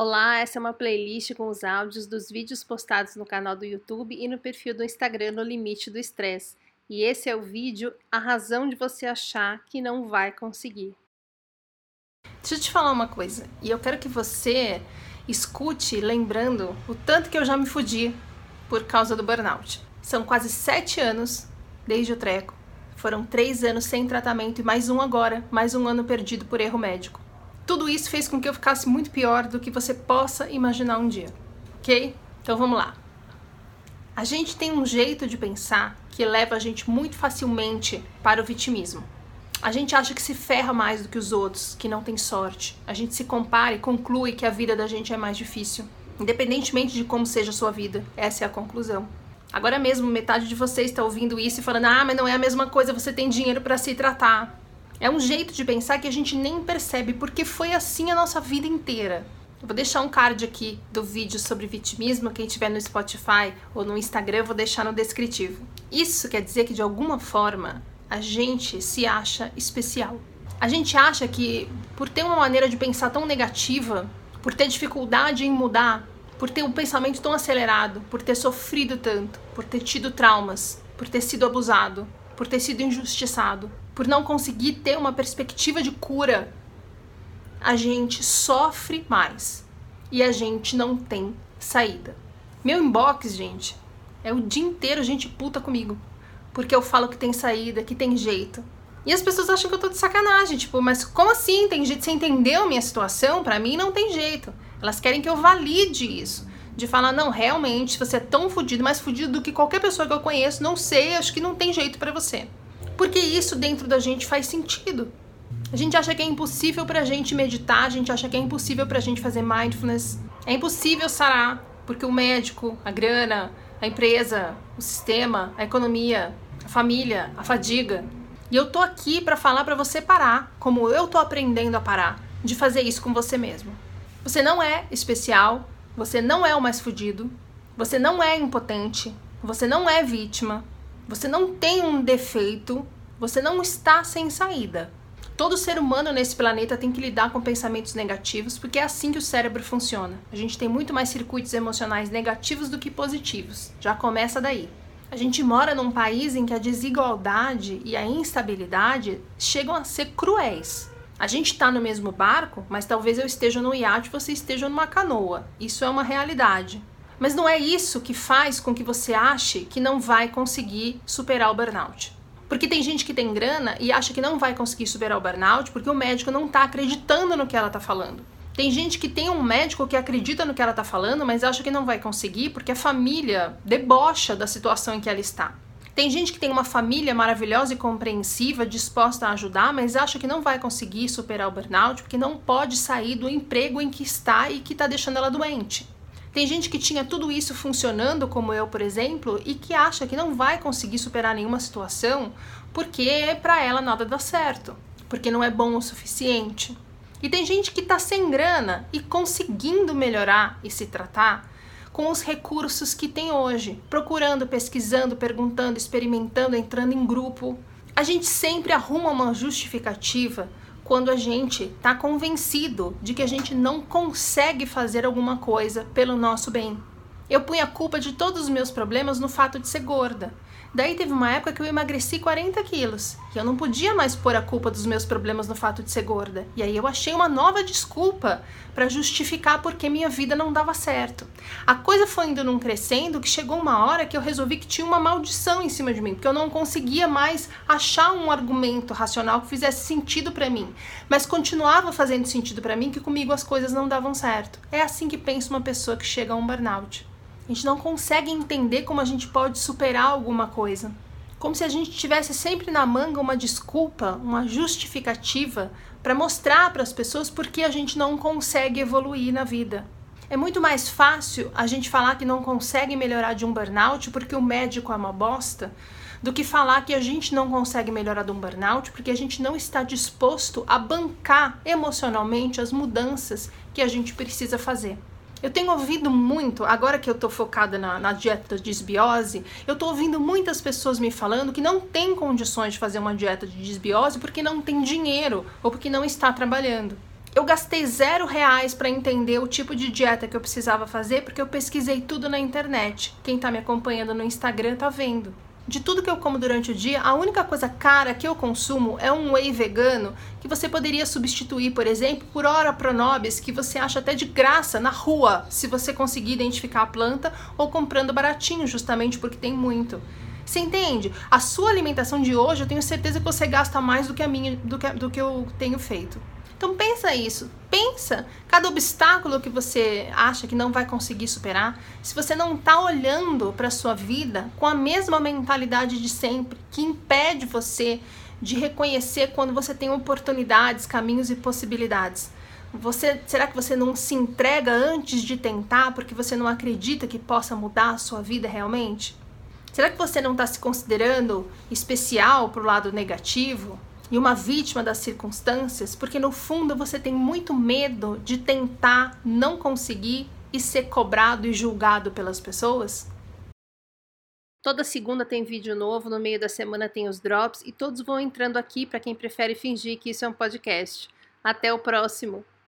Olá, essa é uma playlist com os áudios dos vídeos postados no canal do YouTube e no perfil do Instagram No Limite do Estresse. E esse é o vídeo A Razão de Você Achar que Não Vai Conseguir. Deixa eu te falar uma coisa, e eu quero que você escute lembrando o tanto que eu já me fudi por causa do burnout. São quase sete anos desde o treco. Foram três anos sem tratamento e mais um agora, mais um ano perdido por erro médico. Tudo isso fez com que eu ficasse muito pior do que você possa imaginar um dia, ok? Então vamos lá. A gente tem um jeito de pensar que leva a gente muito facilmente para o vitimismo. A gente acha que se ferra mais do que os outros, que não tem sorte. A gente se compara e conclui que a vida da gente é mais difícil. Independentemente de como seja a sua vida, essa é a conclusão. Agora mesmo, metade de vocês está ouvindo isso e falando: ah, mas não é a mesma coisa, você tem dinheiro para se tratar. É um jeito de pensar que a gente nem percebe, porque foi assim a nossa vida inteira. Eu vou deixar um card aqui do vídeo sobre vitimismo, quem tiver no Spotify ou no Instagram, eu vou deixar no descritivo. Isso quer dizer que de alguma forma a gente se acha especial. A gente acha que por ter uma maneira de pensar tão negativa, por ter dificuldade em mudar, por ter um pensamento tão acelerado, por ter sofrido tanto, por ter tido traumas, por ter sido abusado, por ter sido injustiçado, por não conseguir ter uma perspectiva de cura, a gente sofre mais e a gente não tem saída. Meu inbox, gente, é o dia inteiro gente puta comigo, porque eu falo que tem saída, que tem jeito. E as pessoas acham que eu tô de sacanagem, tipo, mas como assim? Tem jeito? Você entendeu a minha situação? Para mim não tem jeito. Elas querem que eu valide isso. De falar, não, realmente, você é tão fudido, mais fudido do que qualquer pessoa que eu conheço, não sei, acho que não tem jeito para você. Porque isso dentro da gente faz sentido. A gente acha que é impossível pra gente meditar, a gente acha que é impossível pra gente fazer mindfulness. É impossível sarar, porque o médico, a grana, a empresa, o sistema, a economia, a família, a fadiga. E eu tô aqui para falar para você parar, como eu tô aprendendo a parar, de fazer isso com você mesmo. Você não é especial, você não é o mais fudido, você não é impotente, você não é vítima, você não tem um defeito, você não está sem saída. Todo ser humano nesse planeta tem que lidar com pensamentos negativos, porque é assim que o cérebro funciona. A gente tem muito mais circuitos emocionais negativos do que positivos. Já começa daí. A gente mora num país em que a desigualdade e a instabilidade chegam a ser cruéis. A gente está no mesmo barco, mas talvez eu esteja no iate e você esteja numa canoa. Isso é uma realidade. Mas não é isso que faz com que você ache que não vai conseguir superar o burnout. Porque tem gente que tem grana e acha que não vai conseguir superar o burnout porque o médico não está acreditando no que ela está falando. Tem gente que tem um médico que acredita no que ela está falando, mas acha que não vai conseguir porque a família debocha da situação em que ela está. Tem gente que tem uma família maravilhosa e compreensiva, disposta a ajudar, mas acha que não vai conseguir superar o burnout porque não pode sair do emprego em que está e que está deixando ela doente. Tem gente que tinha tudo isso funcionando, como eu, por exemplo, e que acha que não vai conseguir superar nenhuma situação porque para ela nada dá certo, porque não é bom o suficiente. E tem gente que está sem grana e conseguindo melhorar e se tratar com os recursos que tem hoje, procurando, pesquisando, perguntando, experimentando, entrando em grupo. A gente sempre arruma uma justificativa quando a gente está convencido de que a gente não consegue fazer alguma coisa pelo nosso bem. Eu punho a culpa de todos os meus problemas no fato de ser gorda. Daí teve uma época que eu emagreci 40 quilos e eu não podia mais pôr a culpa dos meus problemas no fato de ser gorda. E aí eu achei uma nova desculpa para justificar porque minha vida não dava certo. A coisa foi indo num crescendo que chegou uma hora que eu resolvi que tinha uma maldição em cima de mim, porque eu não conseguia mais achar um argumento racional que fizesse sentido para mim, mas continuava fazendo sentido para mim que comigo as coisas não davam certo. É assim que pensa uma pessoa que chega a um burnout. A gente não consegue entender como a gente pode superar alguma coisa. Como se a gente tivesse sempre na manga uma desculpa, uma justificativa para mostrar para as pessoas por que a gente não consegue evoluir na vida. É muito mais fácil a gente falar que não consegue melhorar de um burnout porque o médico é uma bosta, do que falar que a gente não consegue melhorar de um burnout porque a gente não está disposto a bancar emocionalmente as mudanças que a gente precisa fazer. Eu tenho ouvido muito, agora que eu estou focada na, na, dieta de desbiose, eu estou ouvindo muitas pessoas me falando que não tem condições de fazer uma dieta de desbiose porque não tem dinheiro ou porque não está trabalhando. Eu gastei zero reais para entender o tipo de dieta que eu precisava fazer porque eu pesquisei tudo na internet. Quem está me acompanhando no Instagram tá vendo. De tudo que eu como durante o dia, a única coisa cara que eu consumo é um whey vegano que você poderia substituir, por exemplo, por ora pronobis que você acha até de graça na rua, se você conseguir identificar a planta ou comprando baratinho, justamente porque tem muito. Você entende? A sua alimentação de hoje, eu tenho certeza que você gasta mais do que a minha, do que, do que eu tenho feito. Então pensa isso, pensa cada obstáculo que você acha que não vai conseguir superar. Se você não está olhando para a sua vida com a mesma mentalidade de sempre, que impede você de reconhecer quando você tem oportunidades, caminhos e possibilidades. Você, será que você não se entrega antes de tentar porque você não acredita que possa mudar a sua vida realmente? Será que você não está se considerando especial para o lado negativo? E uma vítima das circunstâncias, porque no fundo você tem muito medo de tentar não conseguir e ser cobrado e julgado pelas pessoas? Toda segunda tem vídeo novo, no meio da semana tem os drops e todos vão entrando aqui para quem prefere fingir que isso é um podcast. Até o próximo!